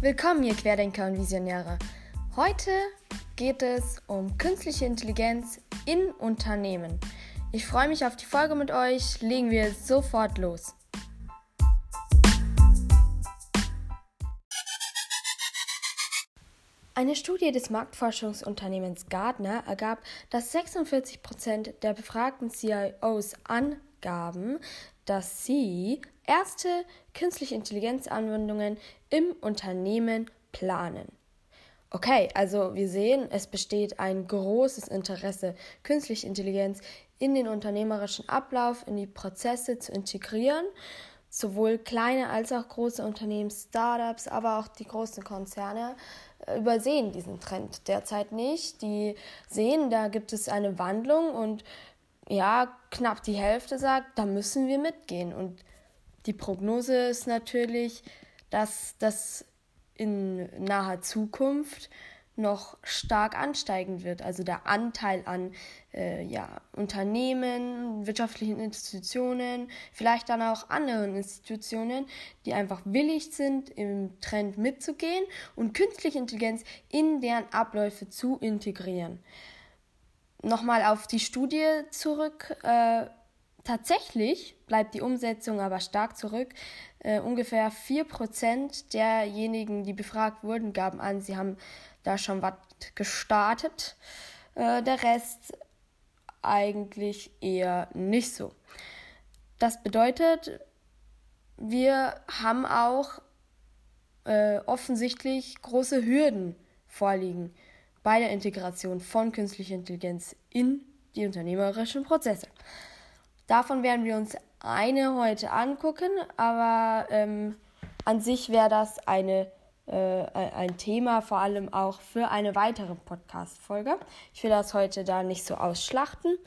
Willkommen, ihr Querdenker und Visionäre. Heute geht es um künstliche Intelligenz in Unternehmen. Ich freue mich auf die Folge mit euch. Legen wir sofort los. Eine Studie des Marktforschungsunternehmens Gartner ergab, dass 46 Prozent der befragten CIOs angaben, dass sie erste künstliche Intelligenzanwendungen im Unternehmen planen. Okay, also wir sehen, es besteht ein großes Interesse, künstliche Intelligenz in den unternehmerischen Ablauf, in die Prozesse zu integrieren. Sowohl kleine als auch große Unternehmen, Startups, aber auch die großen Konzerne übersehen diesen Trend derzeit nicht. Die sehen, da gibt es eine Wandlung und ja, knapp die Hälfte sagt, da müssen wir mitgehen. Und die Prognose ist natürlich, dass das in naher Zukunft noch stark ansteigen wird. Also der Anteil an äh, ja, Unternehmen, wirtschaftlichen Institutionen, vielleicht dann auch anderen Institutionen, die einfach willig sind, im Trend mitzugehen und künstliche Intelligenz in deren Abläufe zu integrieren. Nochmal auf die Studie zurück. Äh, tatsächlich bleibt die Umsetzung aber stark zurück. Äh, ungefähr 4% derjenigen, die befragt wurden, gaben an, sie haben da schon was gestartet. Äh, der Rest eigentlich eher nicht so. Das bedeutet, wir haben auch äh, offensichtlich große Hürden vorliegen bei der Integration von künstlicher Intelligenz in die unternehmerischen Prozesse. Davon werden wir uns eine heute angucken, aber ähm, an sich wäre das eine äh, ein Thema, vor allem auch für eine weitere Podcast-Folge. Ich will das heute da nicht so ausschlachten.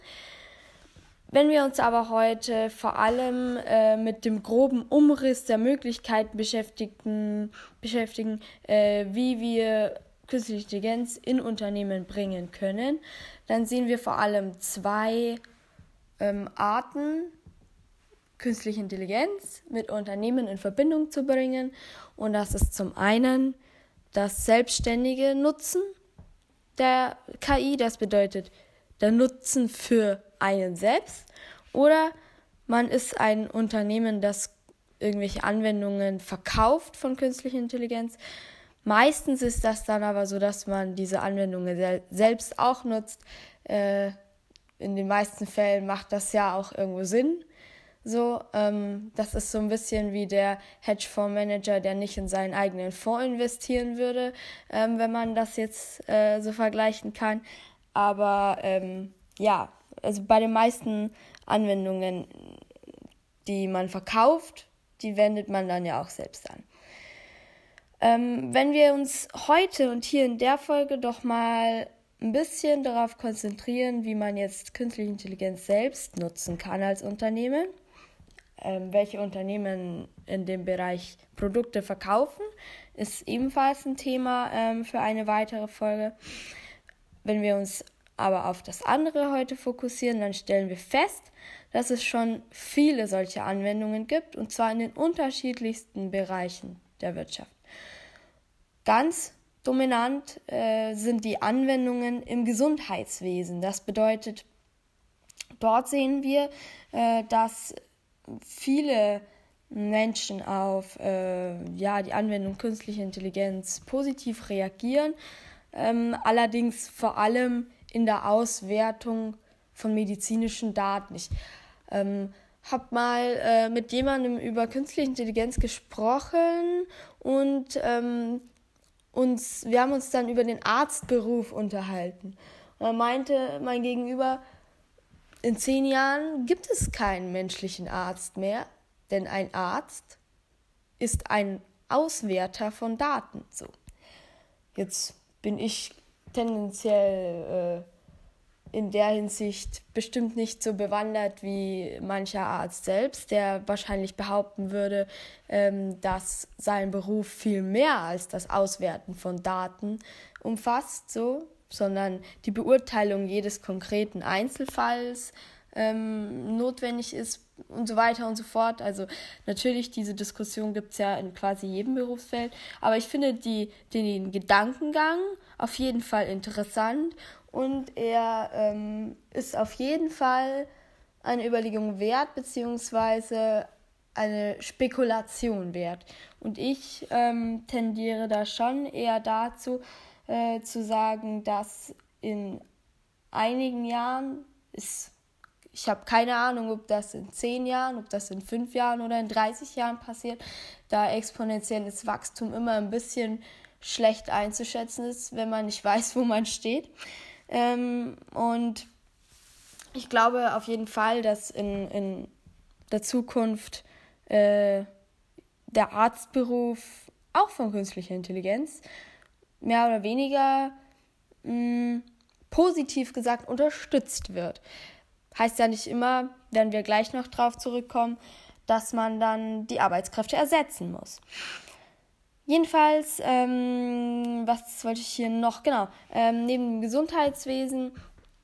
Wenn wir uns aber heute vor allem äh, mit dem groben Umriss der Möglichkeiten beschäftigen, beschäftigen äh, wie wir künstliche Intelligenz in Unternehmen bringen können, dann sehen wir vor allem zwei ähm, Arten künstliche Intelligenz mit Unternehmen in Verbindung zu bringen. Und das ist zum einen das selbstständige Nutzen der KI, das bedeutet der Nutzen für einen selbst. Oder man ist ein Unternehmen, das irgendwelche Anwendungen verkauft von künstlicher Intelligenz. Meistens ist das dann aber so, dass man diese Anwendungen sel selbst auch nutzt. Äh, in den meisten Fällen macht das ja auch irgendwo Sinn. So, ähm, das ist so ein bisschen wie der Hedgefondsmanager, der nicht in seinen eigenen Fonds investieren würde, ähm, wenn man das jetzt äh, so vergleichen kann. Aber ähm, ja, also bei den meisten Anwendungen, die man verkauft, die wendet man dann ja auch selbst an. Ähm, wenn wir uns heute und hier in der Folge doch mal ein bisschen darauf konzentrieren, wie man jetzt künstliche Intelligenz selbst nutzen kann als Unternehmen, ähm, welche Unternehmen in dem Bereich Produkte verkaufen, ist ebenfalls ein Thema ähm, für eine weitere Folge. Wenn wir uns aber auf das andere heute fokussieren, dann stellen wir fest, dass es schon viele solche Anwendungen gibt, und zwar in den unterschiedlichsten Bereichen der Wirtschaft. Ganz dominant äh, sind die Anwendungen im Gesundheitswesen. Das bedeutet, dort sehen wir, äh, dass viele Menschen auf äh, ja, die Anwendung künstlicher Intelligenz positiv reagieren, ähm, allerdings vor allem in der Auswertung von medizinischen Daten. Ich ähm, habe mal äh, mit jemandem über künstliche Intelligenz gesprochen und ähm, uns, wir haben uns dann über den Arztberuf unterhalten. Und er meinte mein Gegenüber, in zehn Jahren gibt es keinen menschlichen Arzt mehr, denn ein Arzt ist ein Auswerter von Daten. So. Jetzt bin ich tendenziell äh, in der Hinsicht bestimmt nicht so bewandert wie mancher Arzt selbst, der wahrscheinlich behaupten würde, ähm, dass sein Beruf viel mehr als das Auswerten von Daten umfasst. So sondern die Beurteilung jedes konkreten Einzelfalls ähm, notwendig ist und so weiter und so fort. Also natürlich, diese Diskussion gibt es ja in quasi jedem Berufsfeld. Aber ich finde die, den Gedankengang auf jeden Fall interessant und er ähm, ist auf jeden Fall eine Überlegung wert, beziehungsweise eine Spekulation wert. Und ich ähm, tendiere da schon eher dazu, äh, zu sagen, dass in einigen Jahren ist, ich habe keine Ahnung, ob das in zehn Jahren, ob das in fünf Jahren oder in 30 Jahren passiert, da exponentielles Wachstum immer ein bisschen schlecht einzuschätzen ist, wenn man nicht weiß, wo man steht. Ähm, und ich glaube auf jeden Fall, dass in, in der Zukunft äh, der Arztberuf auch von künstlicher Intelligenz mehr oder weniger mh, mm, positiv gesagt unterstützt wird. Heißt ja nicht immer, werden wir gleich noch drauf zurückkommen, dass man dann die Arbeitskräfte ersetzen muss. Jedenfalls, ähm, was wollte ich hier noch? Genau, ähm, neben dem Gesundheitswesen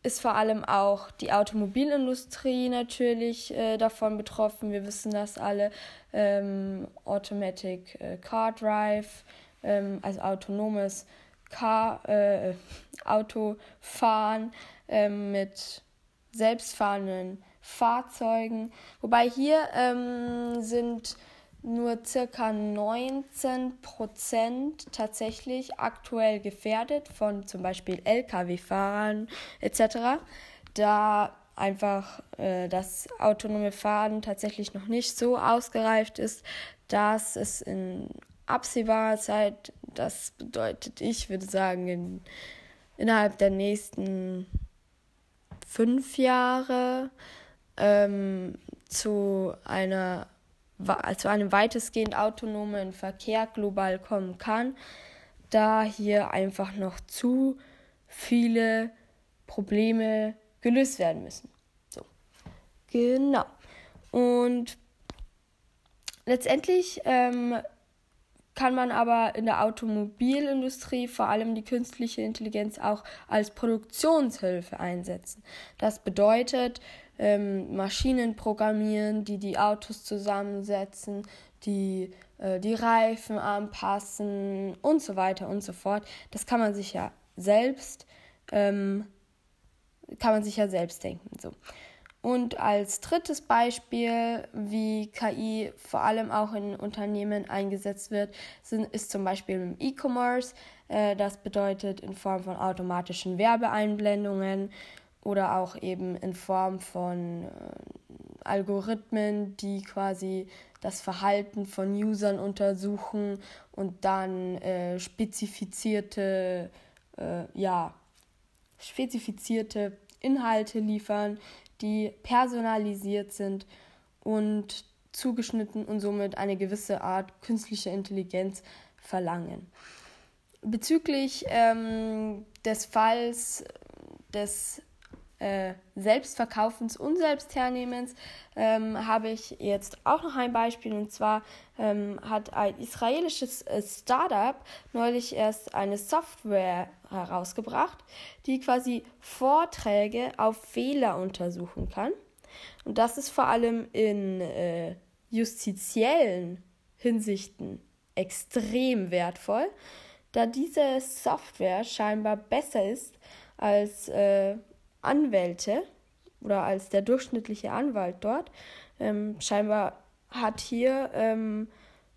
ist vor allem auch die Automobilindustrie natürlich äh, davon betroffen. Wir wissen das alle. Ähm, Automatic äh, Car Drive, ähm, also autonomes Car, äh, Autofahren ähm, mit selbstfahrenden Fahrzeugen. Wobei hier ähm, sind nur circa 19 Prozent tatsächlich aktuell gefährdet von zum Beispiel Lkw-Fahrern etc. Da einfach äh, das autonome Fahren tatsächlich noch nicht so ausgereift ist, dass es in absehbarer Zeit, das bedeutet, ich würde sagen, in, innerhalb der nächsten fünf Jahre ähm, zu einer zu einem weitestgehend autonomen Verkehr global kommen kann, da hier einfach noch zu viele Probleme gelöst werden müssen. So. Genau. Und letztendlich ähm, kann man aber in der Automobilindustrie vor allem die künstliche Intelligenz auch als Produktionshilfe einsetzen. Das bedeutet, ähm, Maschinen programmieren, die die Autos zusammensetzen, die äh, die Reifen anpassen und so weiter und so fort. Das kann man sich ja selbst, ähm, kann man sich ja selbst denken. So. Und als drittes Beispiel, wie KI vor allem auch in Unternehmen eingesetzt wird, sind, ist zum Beispiel im E-Commerce. Äh, das bedeutet in Form von automatischen Werbeeinblendungen oder auch eben in Form von äh, Algorithmen, die quasi das Verhalten von Usern untersuchen und dann äh, spezifizierte, äh, ja, spezifizierte Inhalte liefern, die personalisiert sind und zugeschnitten und somit eine gewisse Art künstlicher Intelligenz verlangen. Bezüglich ähm, des Falls des äh, Selbstverkaufens und Selbsthernehmens ähm, habe ich jetzt auch noch ein Beispiel und zwar ähm, hat ein israelisches äh, Startup neulich erst eine Software herausgebracht, die quasi Vorträge auf Fehler untersuchen kann. Und das ist vor allem in äh, justiziellen Hinsichten extrem wertvoll, da diese Software scheinbar besser ist als äh, Anwälte oder als der durchschnittliche Anwalt dort. Ähm, scheinbar hat hier ähm,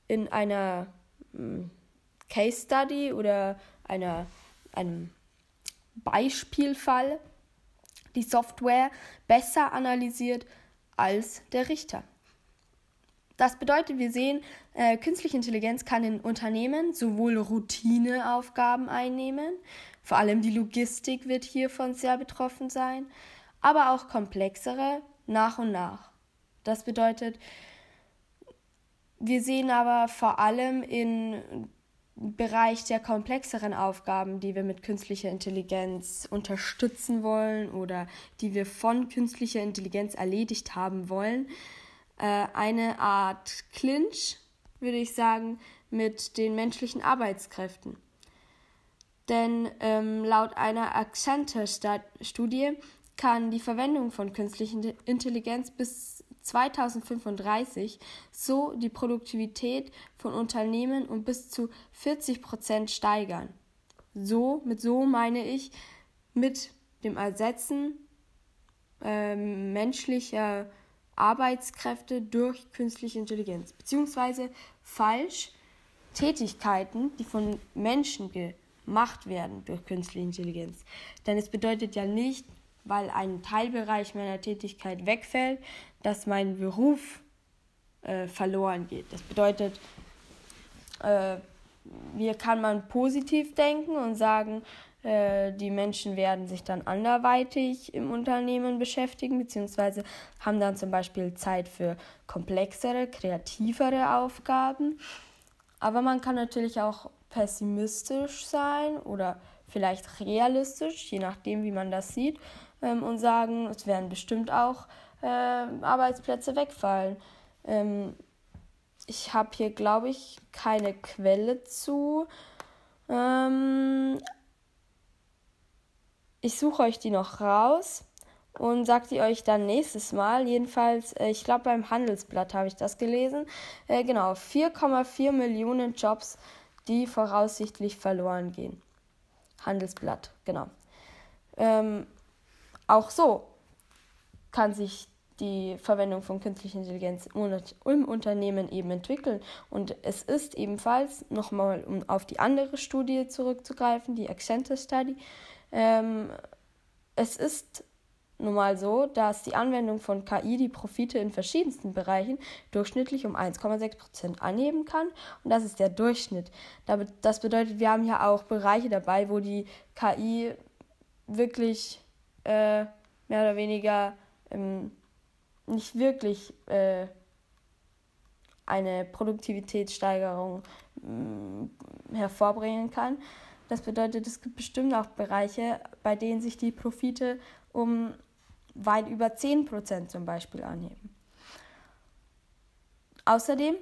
in einer ähm, Case Study oder einer, einem Beispielfall die Software besser analysiert als der Richter. Das bedeutet, wir sehen, äh, künstliche Intelligenz kann in Unternehmen sowohl Routineaufgaben einnehmen, vor allem die Logistik wird hiervon sehr betroffen sein, aber auch komplexere nach und nach. Das bedeutet, wir sehen aber vor allem im Bereich der komplexeren Aufgaben, die wir mit künstlicher Intelligenz unterstützen wollen oder die wir von künstlicher Intelligenz erledigt haben wollen, äh, eine Art Clinch, würde ich sagen, mit den menschlichen Arbeitskräften. Denn ähm, laut einer Accenture-Studie kann die Verwendung von künstlicher Intelligenz bis 2035 so die Produktivität von Unternehmen um bis zu 40 Prozent steigern. So, mit so meine ich mit dem Ersetzen äh, menschlicher Arbeitskräfte durch künstliche Intelligenz, beziehungsweise falsch Tätigkeiten, die von Menschen gemacht werden durch künstliche Intelligenz. Denn es bedeutet ja nicht, weil ein Teilbereich meiner Tätigkeit wegfällt, dass mein Beruf äh, verloren geht. Das bedeutet, äh, hier kann man positiv denken und sagen, äh, die Menschen werden sich dann anderweitig im Unternehmen beschäftigen, beziehungsweise haben dann zum Beispiel Zeit für komplexere, kreativere Aufgaben. Aber man kann natürlich auch pessimistisch sein oder vielleicht realistisch, je nachdem, wie man das sieht, ähm, und sagen, es werden bestimmt auch äh, Arbeitsplätze wegfallen. Ähm, ich habe hier, glaube ich, keine Quelle zu. Ähm, ich suche euch die noch raus und sage die euch dann nächstes Mal. Jedenfalls, äh, ich glaube, beim Handelsblatt habe ich das gelesen. Äh, genau, 4,4 Millionen Jobs, die voraussichtlich verloren gehen. Handelsblatt, genau. Ähm, auch so kann sich die Verwendung von künstlicher Intelligenz im Unternehmen eben entwickeln. Und es ist ebenfalls, nochmal um auf die andere Studie zurückzugreifen, die Accenture Study, ähm, es ist nun mal so, dass die Anwendung von KI die Profite in verschiedensten Bereichen durchschnittlich um 1,6 Prozent anheben kann. Und das ist der Durchschnitt. Das bedeutet, wir haben ja auch Bereiche dabei, wo die KI wirklich äh, mehr oder weniger ähm, nicht wirklich äh, eine Produktivitätssteigerung äh, hervorbringen kann. Das bedeutet, es gibt bestimmt auch Bereiche, bei denen sich die Profite um weit über 10% zum Beispiel anheben. Außerdem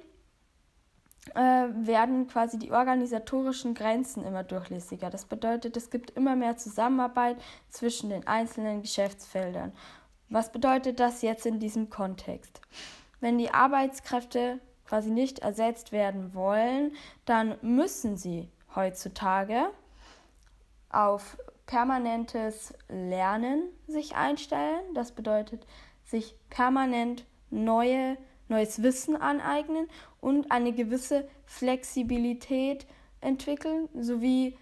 äh, werden quasi die organisatorischen Grenzen immer durchlässiger. Das bedeutet, es gibt immer mehr Zusammenarbeit zwischen den einzelnen Geschäftsfeldern. Was bedeutet das jetzt in diesem Kontext? Wenn die Arbeitskräfte quasi nicht ersetzt werden wollen, dann müssen sie heutzutage auf permanentes Lernen sich einstellen. Das bedeutet, sich permanent neue, neues Wissen aneignen und eine gewisse Flexibilität entwickeln, sowie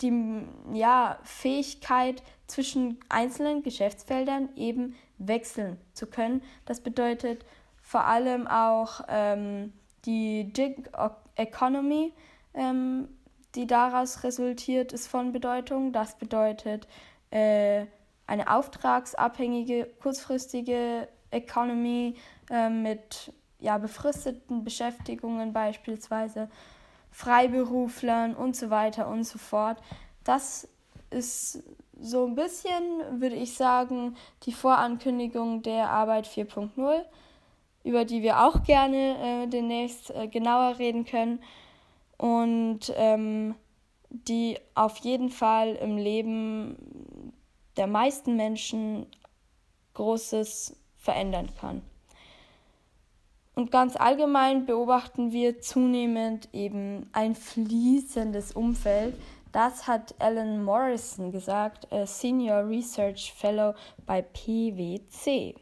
die ja, Fähigkeit zwischen einzelnen Geschäftsfeldern eben wechseln zu können. Das bedeutet vor allem auch ähm, die Gig Economy ähm, die daraus resultiert, ist von Bedeutung. Das bedeutet äh, eine auftragsabhängige, kurzfristige Economy äh, mit ja, befristeten Beschäftigungen beispielsweise, Freiberuflern und so weiter und so fort. Das ist so ein bisschen, würde ich sagen, die Vorankündigung der Arbeit 4.0, über die wir auch gerne äh, demnächst äh, genauer reden können und ähm, die auf jeden Fall im Leben der meisten Menschen Großes verändern kann. Und ganz allgemein beobachten wir zunehmend eben ein fließendes Umfeld. Das hat Alan Morrison gesagt, Senior Research Fellow bei PwC.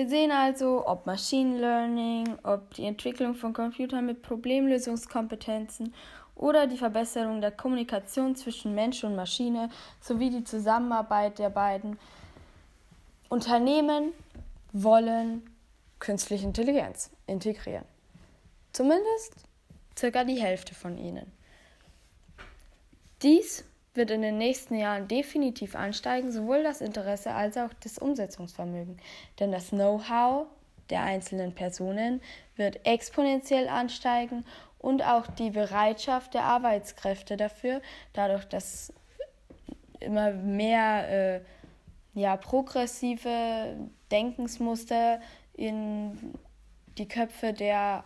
Wir sehen also, ob Machine Learning, ob die Entwicklung von Computern mit Problemlösungskompetenzen oder die Verbesserung der Kommunikation zwischen Mensch und Maschine sowie die Zusammenarbeit der beiden Unternehmen wollen künstliche Intelligenz integrieren. Zumindest circa die Hälfte von ihnen. Dies wird in den nächsten Jahren definitiv ansteigen, sowohl das Interesse als auch das Umsetzungsvermögen. Denn das Know-how der einzelnen Personen wird exponentiell ansteigen und auch die Bereitschaft der Arbeitskräfte dafür, dadurch, dass immer mehr äh, ja, progressive Denkensmuster in die Köpfe der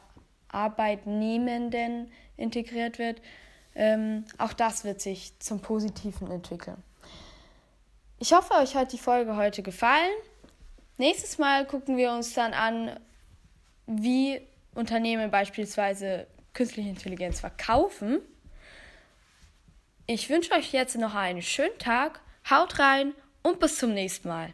Arbeitnehmenden integriert wird, Ähm, auch das wird sich zum Positiven entwickeln. Ich hoffe, euch hat die Folge heute gefallen. Nächstes Mal gucken wir uns dann an, wie Unternehmen beispielsweise künstliche Intelligenz verkaufen. Ich wünsche euch jetzt noch einen schönen Tag. Haut rein und bis zum nächsten Mal.